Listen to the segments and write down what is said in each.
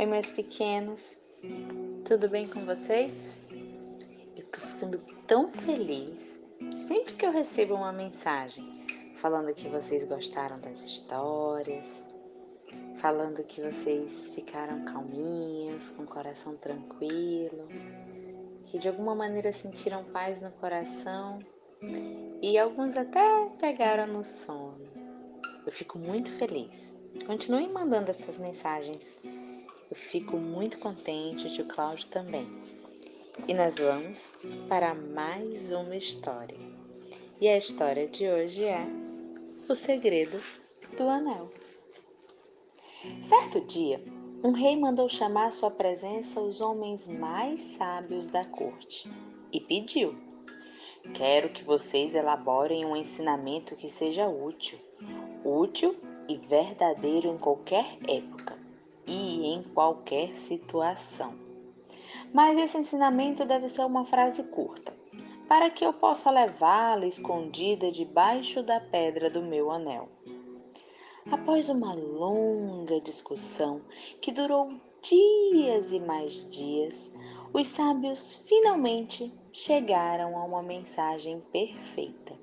Oi, meus pequenos, tudo bem com vocês? Eu tô ficando tão feliz sempre que eu recebo uma mensagem falando que vocês gostaram das histórias, falando que vocês ficaram calminhos, com o coração tranquilo, que de alguma maneira sentiram paz no coração e alguns até pegaram no sono. Eu fico muito feliz. Continuem mandando essas mensagens eu fico muito contente, o tio Cláudio também. E nós vamos para mais uma história. E a história de hoje é O Segredo do Anel. Certo dia, um rei mandou chamar à sua presença os homens mais sábios da corte e pediu: Quero que vocês elaborem um ensinamento que seja útil, útil e verdadeiro em qualquer época e em qualquer situação. Mas esse ensinamento deve ser uma frase curta, para que eu possa levá-la escondida debaixo da pedra do meu anel. Após uma longa discussão que durou dias e mais dias, os sábios finalmente chegaram a uma mensagem perfeita.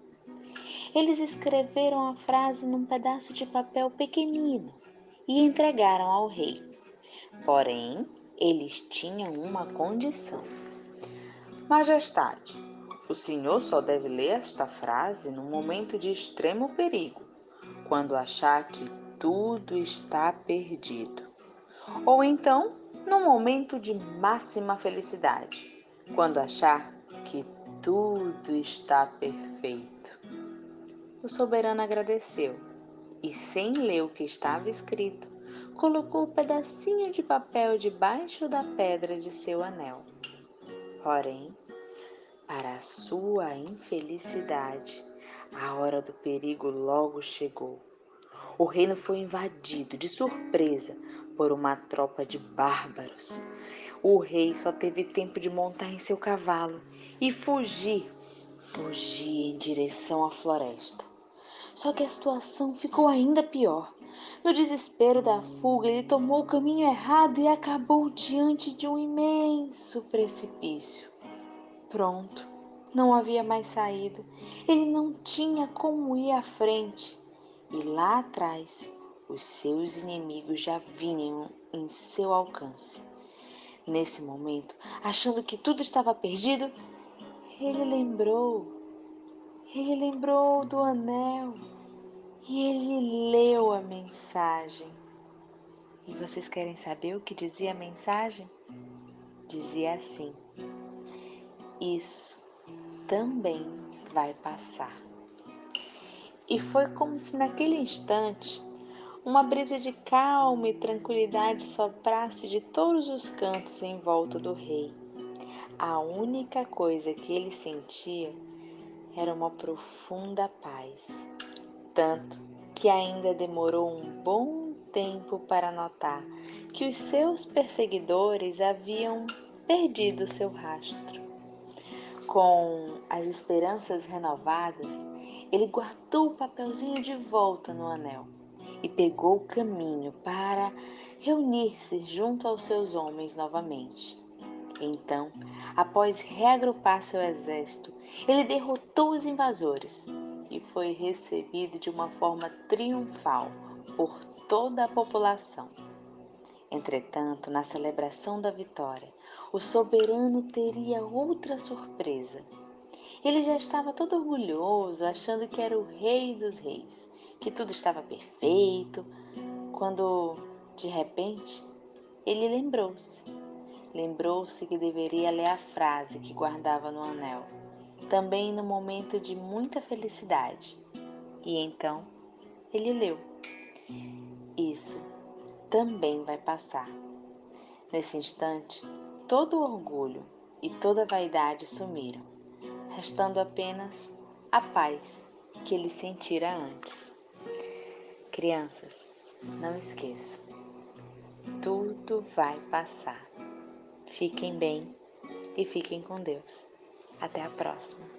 Eles escreveram a frase num pedaço de papel pequenino e entregaram ao rei. Porém, eles tinham uma condição. Majestade, o senhor só deve ler esta frase num momento de extremo perigo, quando achar que tudo está perdido. Ou então, num momento de máxima felicidade, quando achar que tudo está perfeito. O soberano agradeceu e, sem ler o que estava escrito, colocou o um pedacinho de papel debaixo da pedra de seu anel. Porém, para sua infelicidade, a hora do perigo logo chegou. O reino foi invadido de surpresa por uma tropa de bárbaros. O rei só teve tempo de montar em seu cavalo e fugir, fugir em direção à floresta. Só que a situação ficou ainda pior. No desespero da fuga, ele tomou o caminho errado e acabou diante de um imenso precipício. Pronto, não havia mais saída. Ele não tinha como ir à frente. E lá atrás, os seus inimigos já vinham em seu alcance. Nesse momento, achando que tudo estava perdido, ele lembrou ele lembrou do anel e ele leu a mensagem. E vocês querem saber o que dizia a mensagem? Dizia assim: Isso também vai passar. E foi como se naquele instante uma brisa de calma e tranquilidade soprasse de todos os cantos em volta do rei. A única coisa que ele sentia era uma profunda paz, tanto que ainda demorou um bom tempo para notar que os seus perseguidores haviam perdido seu rastro. Com as esperanças renovadas, ele guardou o papelzinho de volta no anel e pegou o caminho para reunir-se junto aos seus homens novamente. Então, após reagrupar seu exército, ele derrotou os invasores e foi recebido de uma forma triunfal por toda a população. Entretanto, na celebração da vitória, o soberano teria outra surpresa. Ele já estava todo orgulhoso, achando que era o rei dos reis, que tudo estava perfeito, quando, de repente, ele lembrou-se Lembrou-se que deveria ler a frase que guardava no anel, também no momento de muita felicidade. E então ele leu: Isso também vai passar. Nesse instante, todo o orgulho e toda a vaidade sumiram, restando apenas a paz que ele sentira antes. Crianças, não esqueçam, tudo vai passar. Fiquem bem e fiquem com Deus. Até a próxima.